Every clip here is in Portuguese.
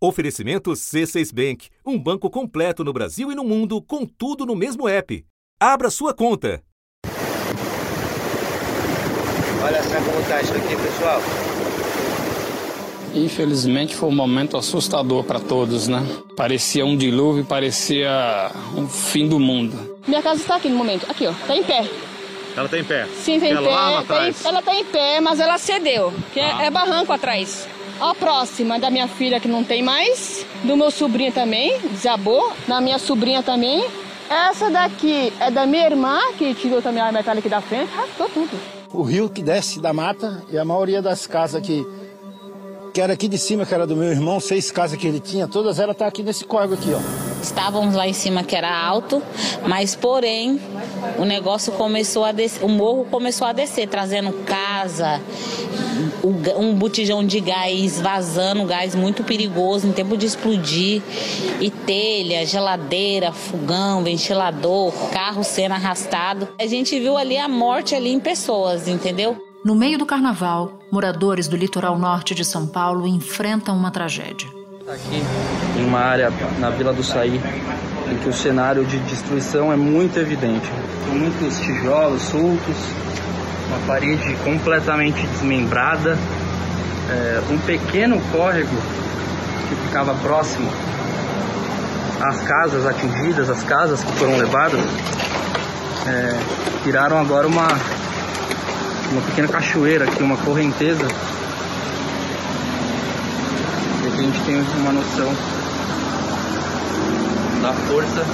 Oferecimento C6 Bank, um banco completo no Brasil e no mundo, com tudo no mesmo app. Abra sua conta. Olha só como tá isso aqui, pessoal. Infelizmente foi um momento assustador para todos, né? Parecia um dilúvio, parecia um fim do mundo. Minha casa está aqui no momento, aqui ó, tá em pé. Ela tá em pé? Sim, tem em é pé. Lá tem, ela tá em pé, mas ela cedeu, que é, Ah. é barranco atrás. A próxima é da minha filha que não tem mais, do meu sobrinho também, desabou, da minha sobrinha também. Essa daqui é da minha irmã, que tirou também a metade aqui da frente, rastou tudo. O rio que desce da mata e a maioria das casas que, que era aqui de cima, que era do meu irmão, seis casas que ele tinha, todas elas tá aqui nesse córrego aqui, ó. Estávamos lá em cima que era alto, mas porém o negócio começou a descer, o morro começou a descer, trazendo casa, um botijão de gás vazando, gás muito perigoso em tempo de explodir, e telha, geladeira, fogão, ventilador, carro sendo arrastado. A gente viu ali a morte ali em pessoas, entendeu? No meio do carnaval, moradores do litoral norte de São Paulo enfrentam uma tragédia. Aqui em uma área na Vila do Saí, em que o cenário de destruição é muito evidente. São muitos tijolos soltos, uma parede completamente desmembrada, é, um pequeno córrego que ficava próximo às casas atingidas, as casas que foram levadas, é, viraram agora uma, uma pequena cachoeira aqui, uma correnteza para que a gente tenha uma noção da força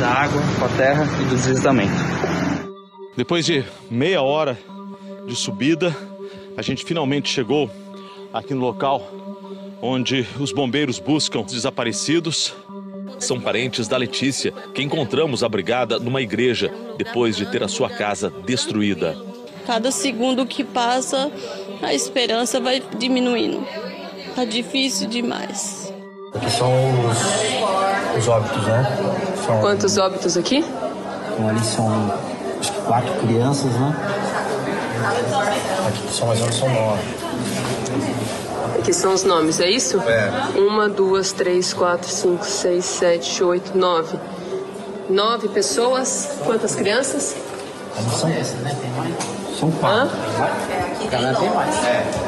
da água com a terra e do deslizamento. Depois de meia hora de subida, a gente finalmente chegou aqui no local onde os bombeiros buscam os desaparecidos. São parentes da Letícia, que encontramos abrigada numa igreja depois de ter a sua casa destruída. Cada segundo que passa, a esperança vai diminuindo. Tá difícil demais. Aqui são os, os óbitos, né? São, Quantos óbitos aqui? então, ali são acho que quatro crianças, né? Aqui são mais ou menos são nove. Aqui são os nomes, é isso? É. Uma, duas, três, quatro, cinco, seis, sete, oito, nove. Nove pessoas. Quantas crianças? São, são quatro. Cada tem mais.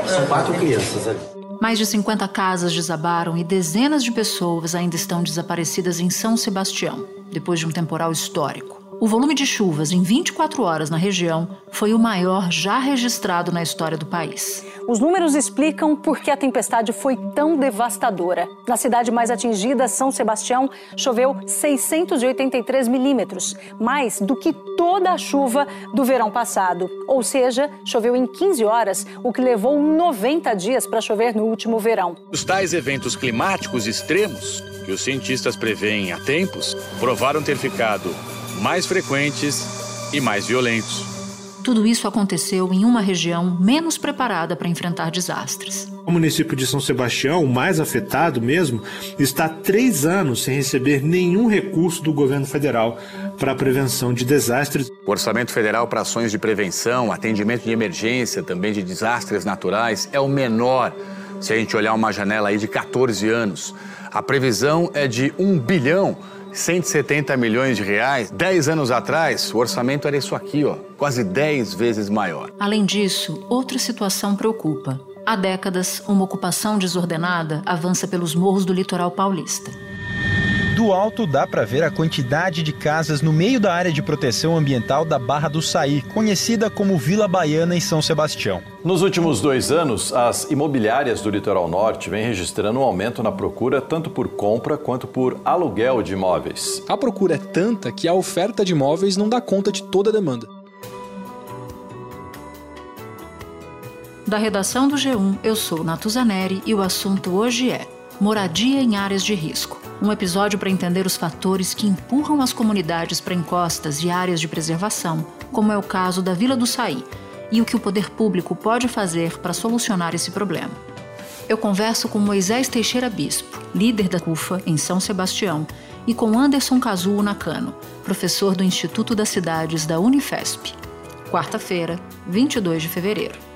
São quatro crianças ali. Mais de 50 casas desabaram e dezenas de pessoas ainda estão desaparecidas em São Sebastião, depois de um temporal histórico. O volume de chuvas em 24 horas na região foi o maior já registrado na história do país. Os números explicam por que a tempestade foi tão devastadora. Na cidade mais atingida, São Sebastião, choveu 683 milímetros, mais do que toda a chuva do verão passado. Ou seja, choveu em 15 horas, o que levou 90 dias para chover no último verão. Os tais eventos climáticos extremos, que os cientistas preveem há tempos, provaram ter ficado mais frequentes e mais violentos. Tudo isso aconteceu em uma região menos preparada para enfrentar desastres. O município de São Sebastião, o mais afetado mesmo, está há três anos sem receber nenhum recurso do governo federal para a prevenção de desastres. O Orçamento Federal para Ações de Prevenção, atendimento de emergência, também de desastres naturais, é o menor se a gente olhar uma janela aí de 14 anos. A previsão é de 1 bilhão 170 milhões de reais. Dez anos atrás, o orçamento era isso aqui, ó, quase 10 vezes maior. Além disso, outra situação preocupa. Há décadas, uma ocupação desordenada avança pelos morros do litoral paulista. Do alto dá para ver a quantidade de casas no meio da área de proteção ambiental da Barra do Saí, conhecida como Vila Baiana em São Sebastião. Nos últimos dois anos, as imobiliárias do litoral norte vêm registrando um aumento na procura tanto por compra quanto por aluguel de imóveis. A procura é tanta que a oferta de imóveis não dá conta de toda a demanda. Da redação do G1, eu sou Natuzaneri e o assunto hoje é Moradia em áreas de risco. Um episódio para entender os fatores que empurram as comunidades para encostas e áreas de preservação, como é o caso da Vila do Saí, e o que o poder público pode fazer para solucionar esse problema. Eu converso com Moisés Teixeira Bispo, líder da CUFA em São Sebastião, e com Anderson Cazuo Nakano, professor do Instituto das Cidades da Unifesp. Quarta-feira, 22 de fevereiro.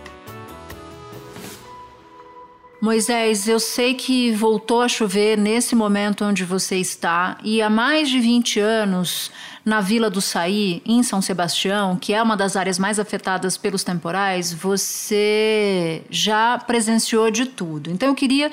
Moisés, eu sei que voltou a chover nesse momento onde você está e há mais de 20 anos na Vila do Saí, em São Sebastião, que é uma das áreas mais afetadas pelos temporais, você já presenciou de tudo. Então eu queria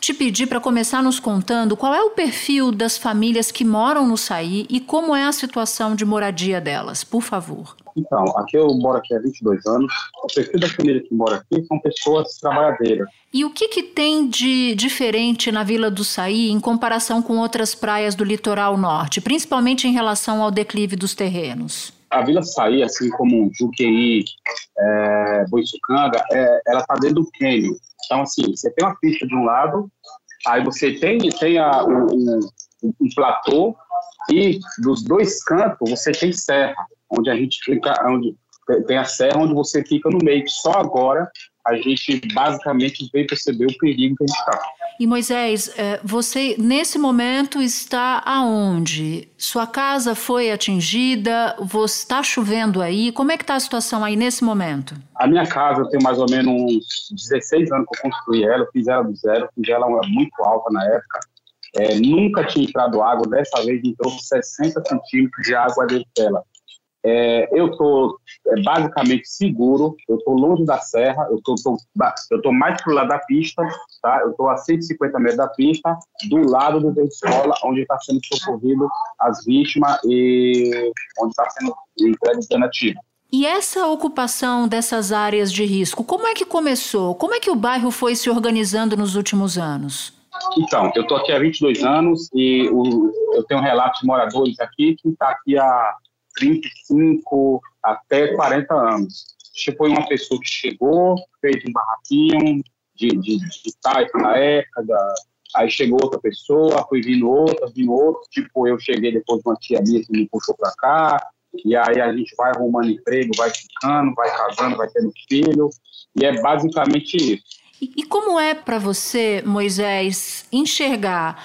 te pedir para começar nos contando qual é o perfil das famílias que moram no Saí e como é a situação de moradia delas, por favor. Então, aqui eu moro aqui há 22 anos. O perfil da família que mora aqui são pessoas trabalhadeiras. E o que, que tem de diferente na Vila do Saí em comparação com outras praias do litoral norte, principalmente em relação ao declive dos terrenos? A Vila Saí, assim como Juqueí, é, Boiçucanga, é, ela está dentro do cânion. Então, assim, você tem uma pista de um lado, aí você tem, tem a, um, um platô, e dos dois cantos você tem serra, onde a gente fica, onde tem a serra onde você fica no meio. Só agora a gente basicamente veio perceber o perigo que a gente está. E Moisés, é, você nesse momento está aonde? Sua casa foi atingida? Você está chovendo aí? Como é que está a situação aí nesse momento? A minha casa eu tenho mais ou menos uns 16 anos que eu construí ela, eu fiz ela do zero, fiz ela muito alta na época. É, nunca tinha entrado água, dessa vez entrou 60 centímetros de água dentro dela. É, eu estou é, basicamente seguro, eu estou longe da serra, eu estou mais para o lado da pista, tá? eu estou a 150 metros da pista, do lado do da escola, onde está sendo socorrido as vítimas e onde está sendo entregue alternativa. E essa ocupação dessas áreas de risco, como é que começou? Como é que o bairro foi se organizando nos últimos anos? Então, eu estou aqui há 22 anos e o, eu tenho um relato de moradores aqui que está aqui há 35 até 40 anos. Foi uma pessoa que chegou, fez um barraquinho de, de, de taipa na época, aí chegou outra pessoa, foi vindo outra, vindo outra. Tipo, eu cheguei depois de uma tia minha que me puxou para cá, e aí a gente vai arrumando emprego, vai ficando, vai casando, vai tendo filho, e é basicamente isso. E, e como é para você, Moisés, enxergar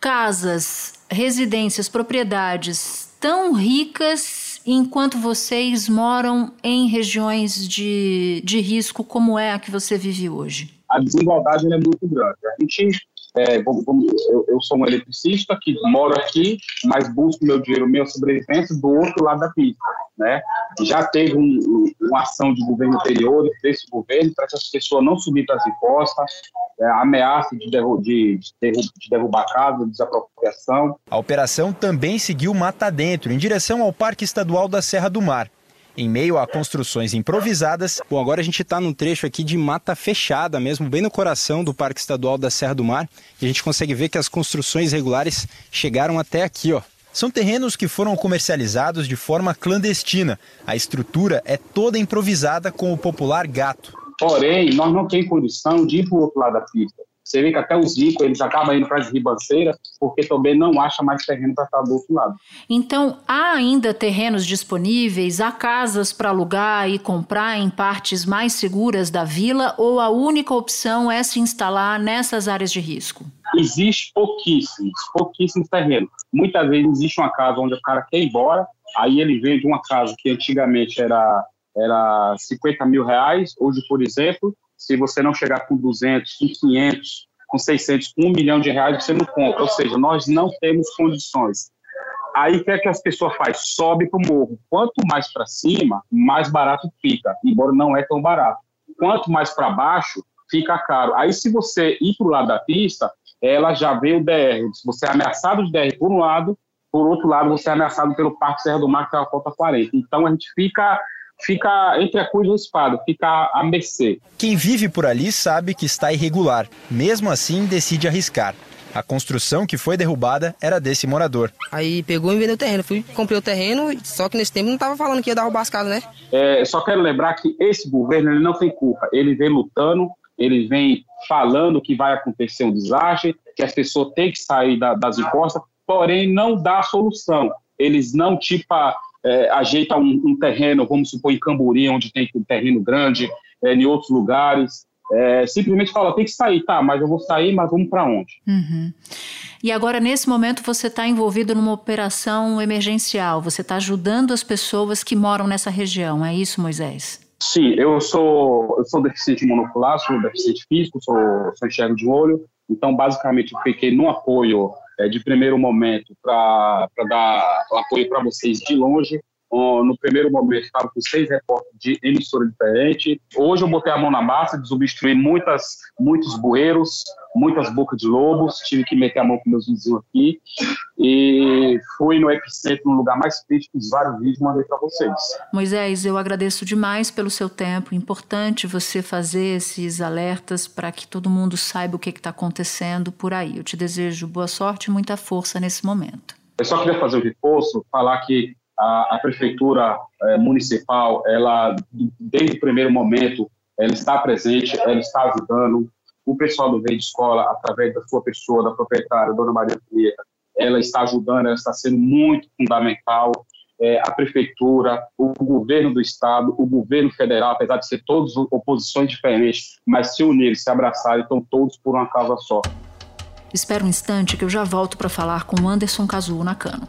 casas, residências, propriedades tão ricas enquanto vocês moram em regiões de, de risco como é a que você vive hoje? A desigualdade é muito grande. A gente é, eu, eu, sou um eletricista que moro aqui, mas busco meu dinheiro, minha sobrevivência do outro lado da pista. Né? Já teve um, uma ação de governo anterior, desse governo, para essas pessoas não subir para as encostas, é, ameaça de, derru de, derru de derrubar casa, desapropriação. A operação também seguiu mata dentro, em direção ao Parque Estadual da Serra do Mar em meio a construções improvisadas. Bom, agora a gente está num trecho aqui de mata fechada mesmo, bem no coração do Parque Estadual da Serra do Mar, e a gente consegue ver que as construções regulares chegaram até aqui, ó. São terrenos que foram comercializados de forma clandestina. A estrutura é toda improvisada com o popular gato. Porém, nós não temos condição de ir para o outro lado da pista. Você vê que até os ricos, eles acabam indo para as ribanceiras, porque também não acha mais terreno para estar do outro lado. Então, há ainda terrenos disponíveis, há casas para alugar e comprar em partes mais seguras da vila, ou a única opção é se instalar nessas áreas de risco? Existe pouquíssimos, pouquíssimos terrenos. Muitas vezes existe uma casa onde o cara quer ir embora, aí ele vende uma casa que antigamente era, era 50 mil reais, hoje, por exemplo, se você não chegar com 200, com 500, com 600, com 1 milhão de reais, você não compra. Ou seja, nós não temos condições. Aí o que é que as pessoas fazem? Sobe para o morro. Quanto mais para cima, mais barato fica, embora não é tão barato. Quanto mais para baixo, fica caro. Aí se você ir para o lado da pista, ela já vê o DR. Você é ameaçado de DR por um lado, por outro lado, você é ameaçado pelo Parque Serra do Mar, que é a cota 40. Então a gente fica fica entre a cruz e a espada, fica a mercê. Quem vive por ali sabe que está irregular, mesmo assim decide arriscar. A construção que foi derrubada era desse morador. Aí pegou e vendeu o terreno. Fui, comprei o terreno, só que nesse tempo não estava falando que ia derrubar as casas, né? É, só quero lembrar que esse governo ele não tem culpa. Ele vem lutando, ele vem falando que vai acontecer um desastre, que as pessoas têm que sair da, das encostas, porém não dá solução. Eles não, tipo, é, ajeita um, um, terreno, vamos supor em Camburi, onde tem um terreno grande, é, em outros lugares, é, simplesmente fala, tem que sair, tá, mas eu vou sair, mas vamos para onde? Uhum. E agora, nesse momento, você está envolvido numa operação emergencial, você está ajudando as pessoas que moram nessa região, é isso, Moisés? Sim, eu sou, eu sou deficiente monocular, sou deficiente físico, sou, sou enxergo de olho. Então, basicamente, eu fiquei no apoio é, de primeiro momento para dar apoio para vocês de longe no primeiro momento estava com seis repórteres de emissora diferente. Hoje eu botei a mão na massa, desobstruí muitas, muitos bueiros, muitas bocas de lobos, tive que meter a mão com meus vizinhos aqui e fui no epicentro, no lugar mais crítico, fiz vários vídeos mandei para vocês. Moisés, eu agradeço demais pelo seu tempo. Importante você fazer esses alertas para que todo mundo saiba o que está acontecendo por aí. Eu te desejo boa sorte e muita força nesse momento. Eu só queria fazer um reforço, falar que a, a prefeitura é, municipal, ela desde o primeiro momento, ela está presente, ela está ajudando. O pessoal do Verde Escola, através da sua pessoa, da proprietária, Dona Maria Pinheira, ela está ajudando, ela está sendo muito fundamental. É, a prefeitura, o governo do estado, o governo federal, apesar de ser todos oposições diferentes, mas se unirem, se abraçarem, estão todos por uma causa só. Espera um instante que eu já volto para falar com Anderson Cazulo Nakano.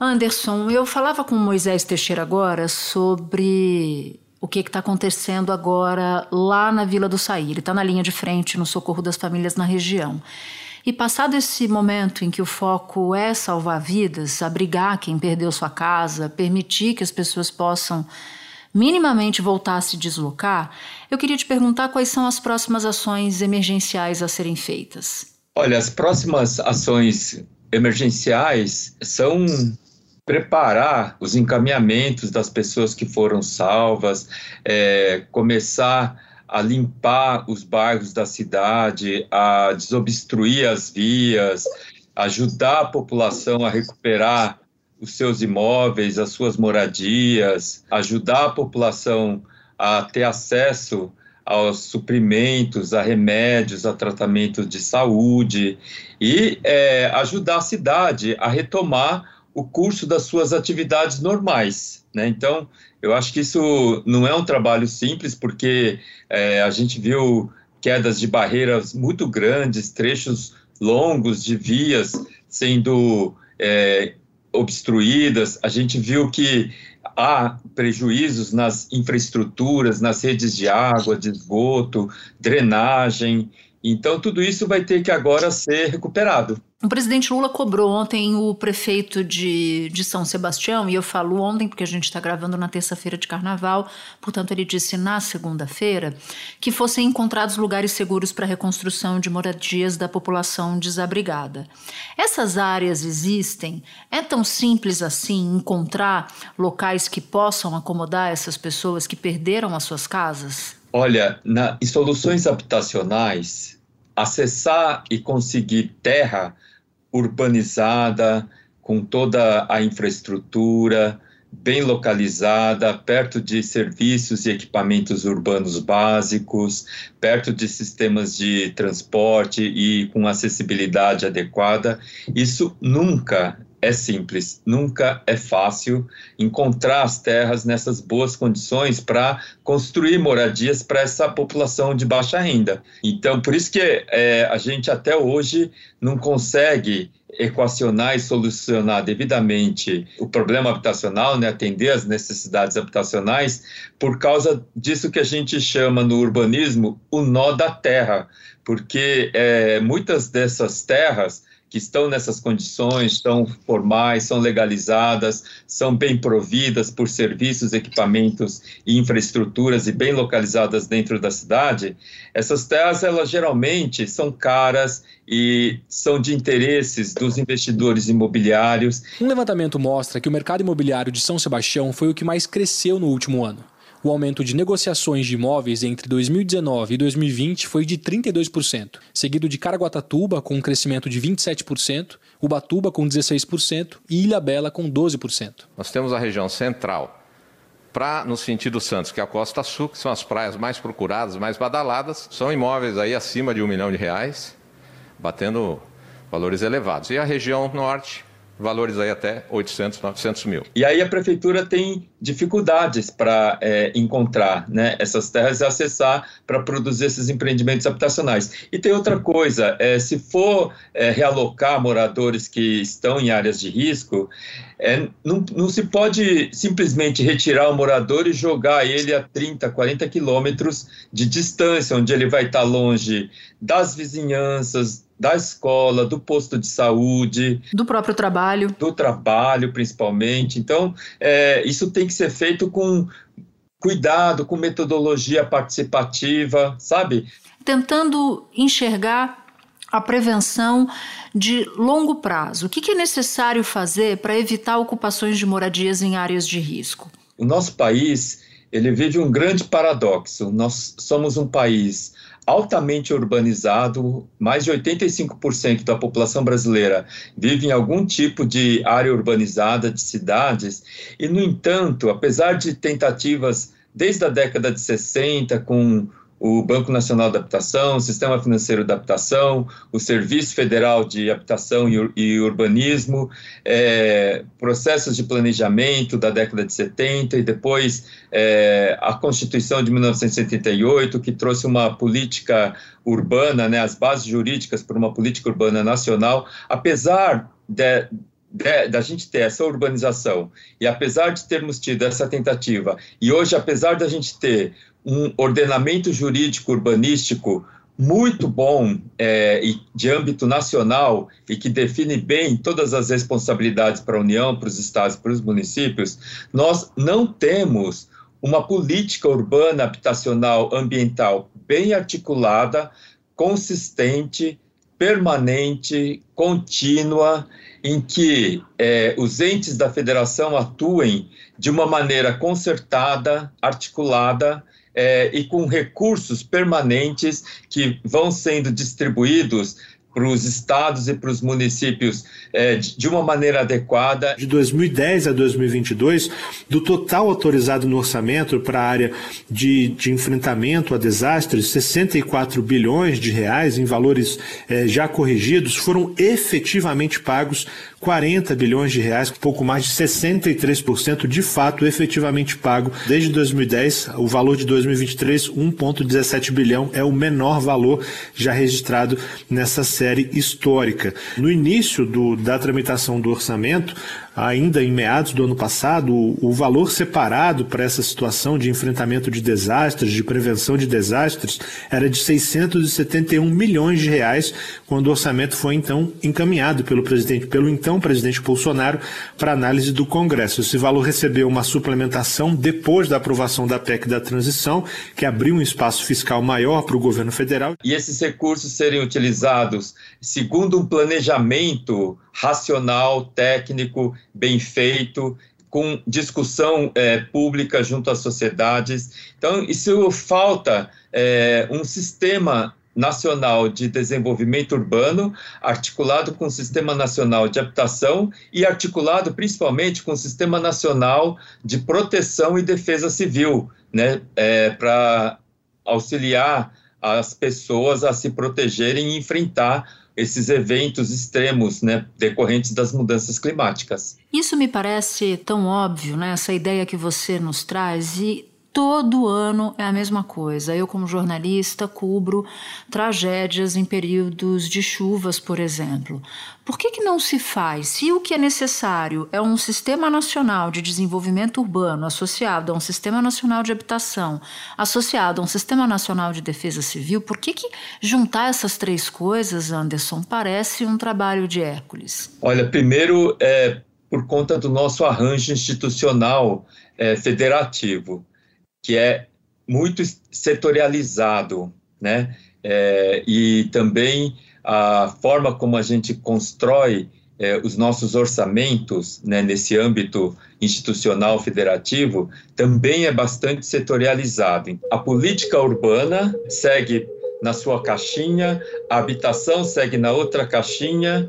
Anderson, eu falava com Moisés Teixeira agora sobre o que está acontecendo agora lá na Vila do Saí. Ele está na linha de frente no socorro das famílias na região. E passado esse momento em que o foco é salvar vidas, abrigar quem perdeu sua casa, permitir que as pessoas possam minimamente voltar a se deslocar, eu queria te perguntar quais são as próximas ações emergenciais a serem feitas. Olha, as próximas ações emergenciais são preparar os encaminhamentos das pessoas que foram salvas, é, começar a limpar os bairros da cidade, a desobstruir as vias, ajudar a população a recuperar os seus imóveis, as suas moradias, ajudar a população a ter acesso aos suprimentos, a remédios, a tratamento de saúde e é, ajudar a cidade a retomar o curso das suas atividades normais. Né? Então, eu acho que isso não é um trabalho simples, porque é, a gente viu quedas de barreiras muito grandes, trechos longos de vias sendo é, obstruídas. A gente viu que há prejuízos nas infraestruturas, nas redes de água, de esgoto, drenagem. Então, tudo isso vai ter que agora ser recuperado. O presidente Lula cobrou ontem o prefeito de, de São Sebastião, e eu falo ontem porque a gente está gravando na terça-feira de carnaval, portanto, ele disse na segunda-feira que fossem encontrados lugares seguros para a reconstrução de moradias da população desabrigada. Essas áreas existem? É tão simples assim encontrar locais que possam acomodar essas pessoas que perderam as suas casas? Olha, na, em soluções habitacionais, acessar e conseguir terra urbanizada, com toda a infraestrutura bem localizada, perto de serviços e equipamentos urbanos básicos, perto de sistemas de transporte e com acessibilidade adequada. Isso nunca é simples, nunca é fácil encontrar as terras nessas boas condições para construir moradias para essa população de baixa renda. Então, por isso que é, a gente até hoje não consegue equacionar e solucionar devidamente o problema habitacional, né, atender às necessidades habitacionais, por causa disso que a gente chama no urbanismo o nó da terra, porque é, muitas dessas terras que estão nessas condições, estão formais, são legalizadas, são bem providas por serviços, equipamentos e infraestruturas e bem localizadas dentro da cidade, essas terras elas geralmente são caras e são de interesses dos investidores imobiliários. Um levantamento mostra que o mercado imobiliário de São Sebastião foi o que mais cresceu no último ano. O aumento de negociações de imóveis entre 2019 e 2020 foi de 32%, seguido de Caraguatatuba com um crescimento de 27%, Ubatuba com 16% e Ilhabela com 12%. Nós temos a região central para no sentido Santos, que é a Costa Sul, que são as praias mais procuradas, mais badaladas, são imóveis aí acima de um milhão de reais, batendo valores elevados. E a região norte, valores aí até 800, 900 mil. E aí a prefeitura tem dificuldades para é, encontrar né, essas terras e acessar para produzir esses empreendimentos habitacionais. E tem outra coisa, é, se for é, realocar moradores que estão em áreas de risco, é, não, não se pode simplesmente retirar o morador e jogar ele a 30, 40 quilômetros de distância, onde ele vai estar longe das vizinhanças, da escola, do posto de saúde, do próprio trabalho, do trabalho principalmente. Então, é, isso tem que ser feito com cuidado, com metodologia participativa, sabe? Tentando enxergar a prevenção de longo prazo. O que é necessário fazer para evitar ocupações de moradias em áreas de risco? O nosso país ele vive um grande paradoxo. Nós somos um país altamente urbanizado, mais de 85% da população brasileira vive em algum tipo de área urbanizada de cidades, e, no entanto, apesar de tentativas desde a década de 60, com o Banco Nacional de Habitação, o Sistema Financeiro de Habitação, o Serviço Federal de Habitação e, Urbanismo, é, processos de planejamento da década de 70 e depois é, a Constituição de 1978, que trouxe uma política urbana, né, as bases jurídicas para uma política urbana nacional, apesar de, da gente ter essa urbanização e apesar de termos tido essa tentativa e hoje apesar da gente ter um ordenamento jurídico urbanístico muito bom é, e de âmbito nacional e que define bem todas as responsabilidades para a União, para os estados, para os municípios, nós não temos uma política urbana habitacional ambiental bem articulada, consistente, permanente, contínua, em que é, os entes da federação atuem de uma maneira concertada, articulada é, e com recursos permanentes que vão sendo distribuídos para os estados e para os municípios é, de uma maneira adequada. De 2010 a 2022, do total autorizado no orçamento para a área de, de enfrentamento a desastres, 64 bilhões de reais em valores é, já corrigidos foram efetivamente pagos 40 bilhões de reais, pouco mais de 63% de fato efetivamente pago desde 2010. O valor de 2023, 1,17 bilhão, é o menor valor já registrado nessa série histórica. No início do, da tramitação do orçamento, ainda em meados do ano passado, o, valor separado para essa situação de enfrentamento de desastres, de prevenção de desastres, era de 671 milhões de reais, quando o orçamento foi então encaminhado pelo presidente, pelo então presidente Bolsonaro, para análise do Congresso. Esse valor recebeu uma suplementação depois da aprovação da PEC da transição, que abriu um espaço fiscal maior para o governo federal. E esses recursos serem utilizados segundo um planejamento racional, técnico, bem feito, com discussão é, pública junto às sociedades. Então, isso falta é, um sistema nacional de desenvolvimento urbano, articulado com o Sistema Nacional de Habitação e articulado principalmente com o Sistema Nacional de Proteção e Defesa Civil, né, é, para auxiliar as pessoas a se protegerem e enfrentar esses eventos extremos, né, decorrentes das mudanças climáticas. Isso me parece tão óbvio, né, essa ideia que você nos traz e Todo ano é a mesma coisa. Eu, como jornalista, cubro tragédias em períodos de chuvas, por exemplo. Por que, que não se faz? Se o que é necessário é um sistema nacional de desenvolvimento urbano associado a um sistema nacional de habitação, associado a um sistema nacional de defesa civil, por que, que juntar essas três coisas, Anderson, parece um trabalho de Hércules? Olha, primeiro é por conta do nosso arranjo institucional é, federativo que é muito setorializado, né? É, e também a forma como a gente constrói é, os nossos orçamentos né, nesse âmbito institucional federativo também é bastante setorializado. A política urbana segue na sua caixinha, a habitação segue na outra caixinha,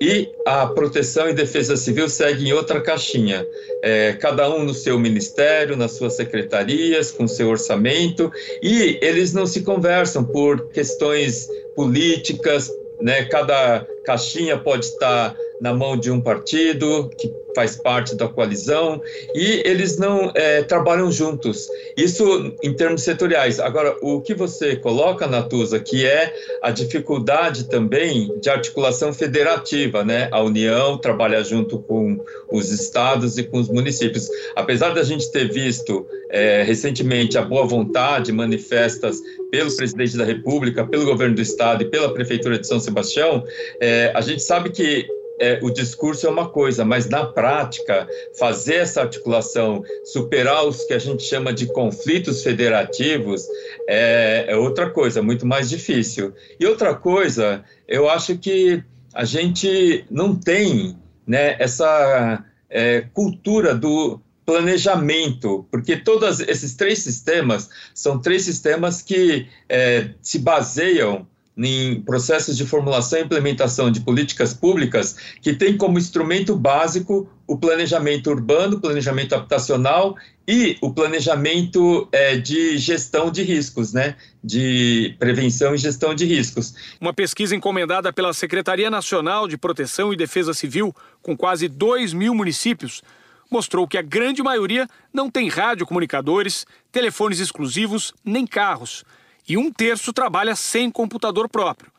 e a proteção e defesa civil seguem em outra caixinha, é, cada um no seu ministério, nas suas secretarias, com seu orçamento, e eles não se conversam por questões políticas, né? Cada caixinha pode estar na mão de um partido que faz parte da coalizão e eles não é, trabalham juntos. Isso em termos setoriais. Agora, o que você coloca, Natuza, que é a dificuldade também de articulação federativa, né? A União trabalha junto com os estados e com os municípios. Apesar da gente ter visto é, recentemente a boa vontade manifestas pelo presidente da República, pelo governo do estado e pela prefeitura de São Sebastião, é, a gente sabe que é, o discurso é uma coisa, mas na prática, fazer essa articulação, superar os que a gente chama de conflitos federativos, é, é outra coisa, muito mais difícil. E outra coisa, eu acho que a gente não tem né, essa é, cultura do planejamento, porque todos esses três sistemas são três sistemas que é, se baseiam em processos de formulação e implementação de políticas públicas que tem como instrumento básico o planejamento urbano, planejamento habitacional e o planejamento é, de gestão de riscos, né? De prevenção e gestão de riscos. Uma pesquisa encomendada pela Secretaria Nacional de Proteção e Defesa Civil, com quase 2 mil municípios, mostrou que a grande maioria não tem radiocomunicadores, telefones exclusivos nem carros e um terço trabalha sem computador próprio.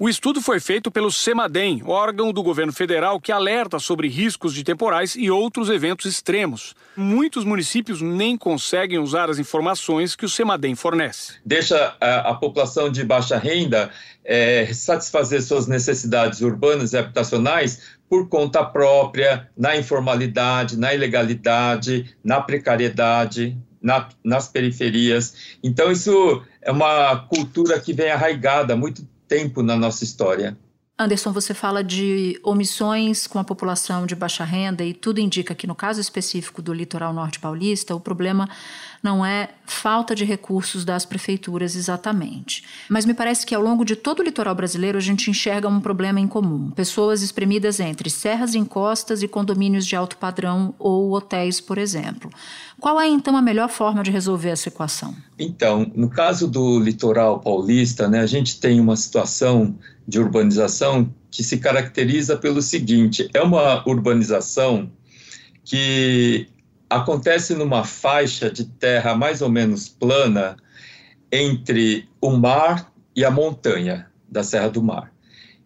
O estudo foi feito pelo CEMADEM, órgão do governo federal que alerta sobre riscos de temporais e outros eventos extremos. Muitos municípios nem conseguem usar as informações que o CEMADEM fornece. Deixa a, a população de baixa renda é, satisfazer suas necessidades urbanas e habitacionais por conta própria, na informalidade, na ilegalidade, na precariedade, na, nas periferias. Então, isso é uma cultura que vem arraigada há muito tempo na nossa história. Anderson, você fala de omissões com a população de baixa renda e tudo indica que no caso específico do litoral norte paulista, o problema não é falta de recursos das prefeituras exatamente. Mas me parece que ao longo de todo o litoral brasileiro a gente enxerga um problema em comum: pessoas espremidas entre serras e encostas e condomínios de alto padrão ou hotéis, por exemplo. Qual é então a melhor forma de resolver essa equação? Então, no caso do litoral paulista, né, a gente tem uma situação de urbanização que se caracteriza pelo seguinte: é uma urbanização que acontece numa faixa de terra mais ou menos plana entre o mar e a montanha da Serra do Mar.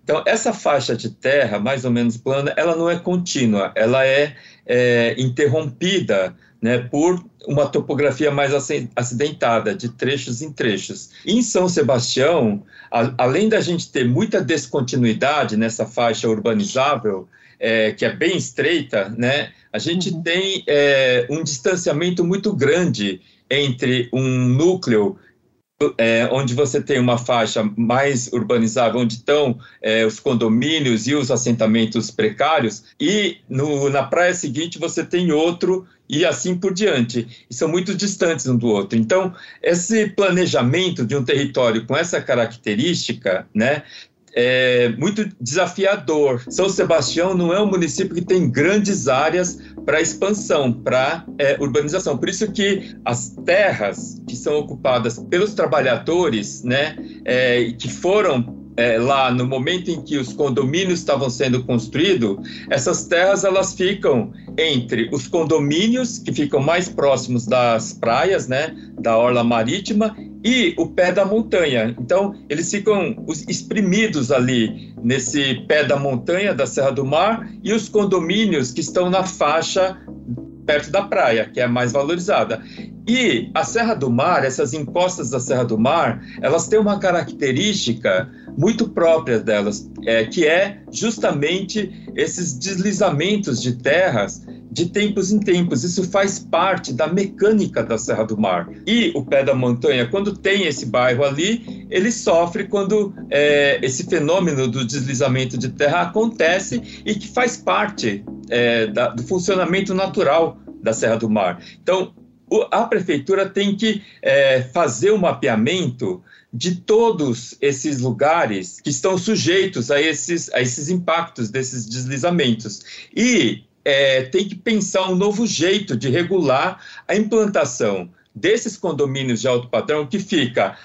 Então, essa faixa de terra, mais ou menos plana, ela não é contínua, ela é, é interrompida né, por uma topografia mais acidentada, de trechos em trechos. Em São Sebastião, a, além da gente ter muita descontinuidade nessa faixa urbanizável, é, que é bem estreita, né, a gente uhum. tem é, um distanciamento muito grande entre um núcleo é, onde você tem uma faixa mais urbanizada, onde estão é, os condomínios e os assentamentos precários, e no, na praia seguinte você tem outro e assim por diante. E são muito distantes um do outro. Então, esse planejamento de um território com essa característica, né, é muito desafiador. São Sebastião não é um município que tem grandes áreas para expansão, para é, urbanização. Por isso que as terras que são ocupadas pelos trabalhadores, né, é, que foram é, lá no momento em que os condomínios estavam sendo construídos, essas terras elas ficam entre os condomínios que ficam mais próximos das praias, né, da orla marítima e o pé da montanha. Então, eles ficam exprimidos ali nesse pé da montanha da Serra do Mar e os condomínios que estão na faixa perto da praia, que é a mais valorizada. E a Serra do Mar, essas encostas da Serra do Mar, elas têm uma característica muito própria delas, é, que é justamente esses deslizamentos de terras de tempos em tempos. Isso faz parte da mecânica da Serra do Mar. E o pé da montanha, quando tem esse bairro ali, ele sofre quando é, esse fenômeno do deslizamento de terra acontece e que faz parte é, da, do funcionamento natural da Serra do Mar. Então, a prefeitura tem que é, fazer o um mapeamento de todos esses lugares que estão sujeitos a esses, a esses impactos desses deslizamentos. E é, tem que pensar um novo jeito de regular a implantação desses condomínios de alto padrão que fica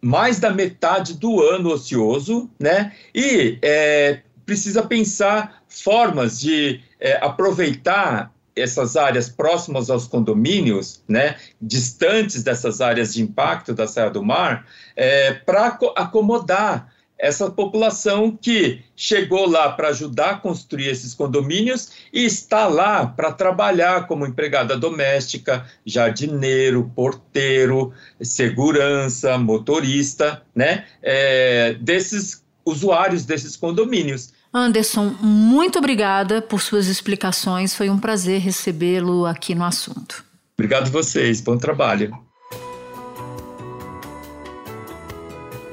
mais da metade do ano ocioso, né? E é, precisa pensar formas de é, aproveitar essas áreas próximas aos condomínios, né, distantes dessas áreas de impacto da Serra do Mar, é, para acomodar essa população que chegou lá para ajudar a construir esses condomínios e está lá para trabalhar como empregada doméstica, jardineiro, porteiro, segurança, motorista, né, é, desses usuários desses condomínios. Anderson, muito obrigada por suas explicações. Foi um prazer recebê-lo aqui no assunto. Obrigado vocês. Bom trabalho.